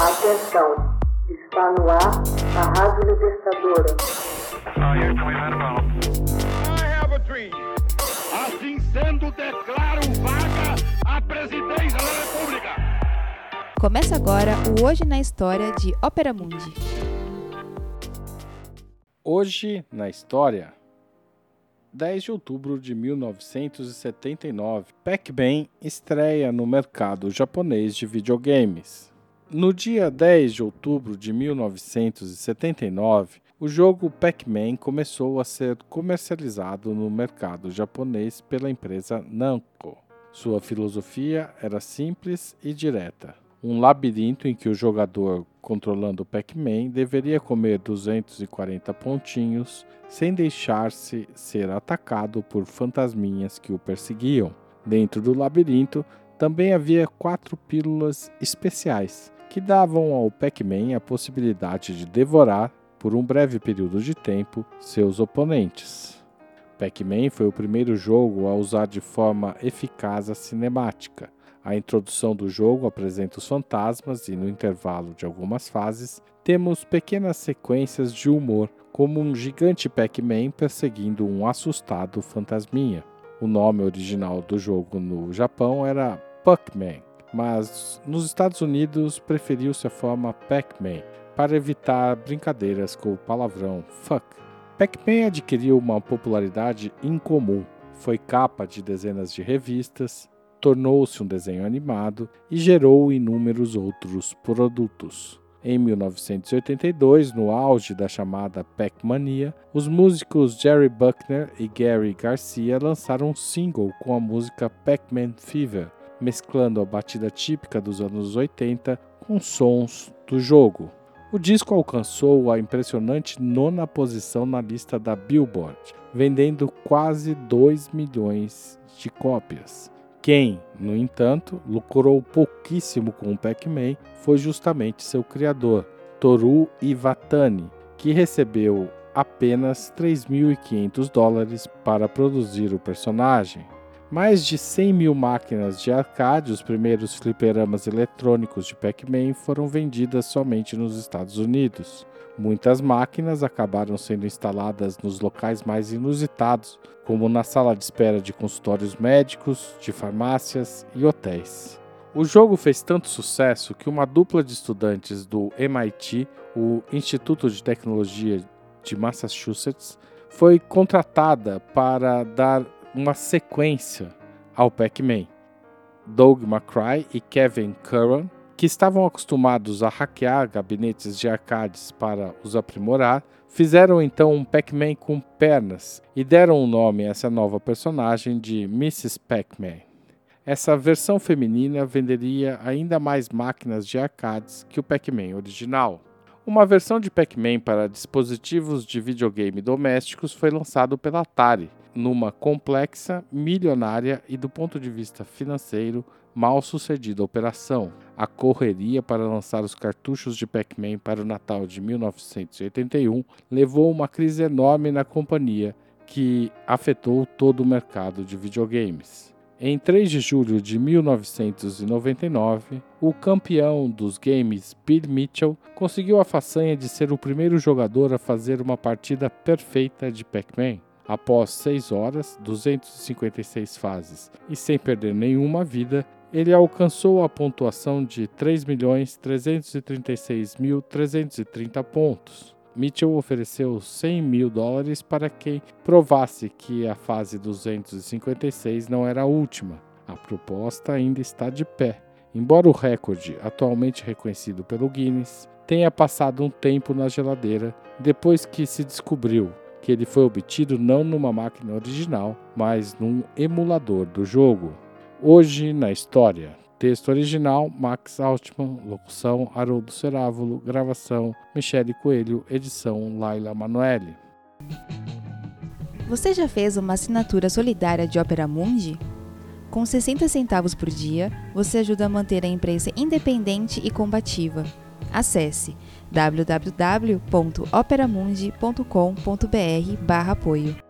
Atenção, está no ar a Rádio Libertadora. Assim sendo, declaro vaga a presidência da República. Começa agora o Hoje na História de Ópera Mundi. Hoje na História. 10 de outubro de 1979, Pac-Man estreia no mercado japonês de videogames. No dia 10 de outubro de 1979, o jogo Pac-Man começou a ser comercializado no mercado japonês pela empresa Namco. Sua filosofia era simples e direta. Um labirinto em que o jogador, controlando o Pac-Man, deveria comer 240 pontinhos sem deixar-se ser atacado por fantasminhas que o perseguiam. Dentro do labirinto também havia quatro pílulas especiais que davam ao Pac-Man a possibilidade de devorar, por um breve período de tempo, seus oponentes. Pac-Man foi o primeiro jogo a usar de forma eficaz a cinemática. A introdução do jogo apresenta os fantasmas e, no intervalo de algumas fases, temos pequenas sequências de humor, como um gigante Pac-Man perseguindo um assustado fantasminha. O nome original do jogo no Japão era Puckman mas nos Estados Unidos preferiu-se a forma Pac-Man para evitar brincadeiras com o palavrão fuck. Pac-Man adquiriu uma popularidade incomum. Foi capa de dezenas de revistas, tornou-se um desenho animado e gerou inúmeros outros produtos. Em 1982, no auge da chamada Pac-Mania, os músicos Jerry Buckner e Gary Garcia lançaram um single com a música Pac-Man Fever, mesclando a batida típica dos anos 80 com sons do jogo. O disco alcançou a impressionante nona posição na lista da Billboard, vendendo quase 2 milhões de cópias. Quem, no entanto, lucrou pouquíssimo com o Pac-Man foi justamente seu criador, Toru Iwatani, que recebeu apenas 3.500 dólares para produzir o personagem. Mais de 100 mil máquinas de arcade, os primeiros fliperamas eletrônicos de Pac-Man, foram vendidas somente nos Estados Unidos. Muitas máquinas acabaram sendo instaladas nos locais mais inusitados, como na sala de espera de consultórios médicos, de farmácias e hotéis. O jogo fez tanto sucesso que uma dupla de estudantes do MIT, o Instituto de Tecnologia de Massachusetts, foi contratada para dar uma sequência ao Pac-Man. Doug McCry e Kevin Curran, que estavam acostumados a hackear gabinetes de arcades para os aprimorar, fizeram então um Pac-Man com pernas e deram o nome a essa nova personagem de Mrs. Pac-Man. Essa versão feminina venderia ainda mais máquinas de arcades que o Pac-Man original. Uma versão de Pac-Man para dispositivos de videogame domésticos foi lançado pela Atari, numa complexa, milionária e, do ponto de vista financeiro, mal sucedida operação. A correria para lançar os cartuchos de Pac-Man para o Natal de 1981 levou a uma crise enorme na companhia que afetou todo o mercado de videogames. Em 3 de julho de 1999, o campeão dos games Bill Mitchell conseguiu a façanha de ser o primeiro jogador a fazer uma partida perfeita de Pac-Man. Após 6 horas, 256 fases e sem perder nenhuma vida, ele alcançou a pontuação de 3.336.330 pontos. Mitchell ofereceu 100 mil dólares para quem provasse que a fase 256 não era a última. A proposta ainda está de pé, embora o recorde, atualmente reconhecido pelo Guinness, tenha passado um tempo na geladeira depois que se descobriu que ele foi obtido não numa máquina original, mas num emulador do jogo. Hoje na história. Texto original: Max Altman, locução: Haroldo Cerávulo, gravação: Michele Coelho, edição: Laila Manoeli. Você já fez uma assinatura solidária de Opera Mundi? Com 60 centavos por dia, você ajuda a manter a imprensa independente e combativa. Acesse www.operamundi.com.br/apoio.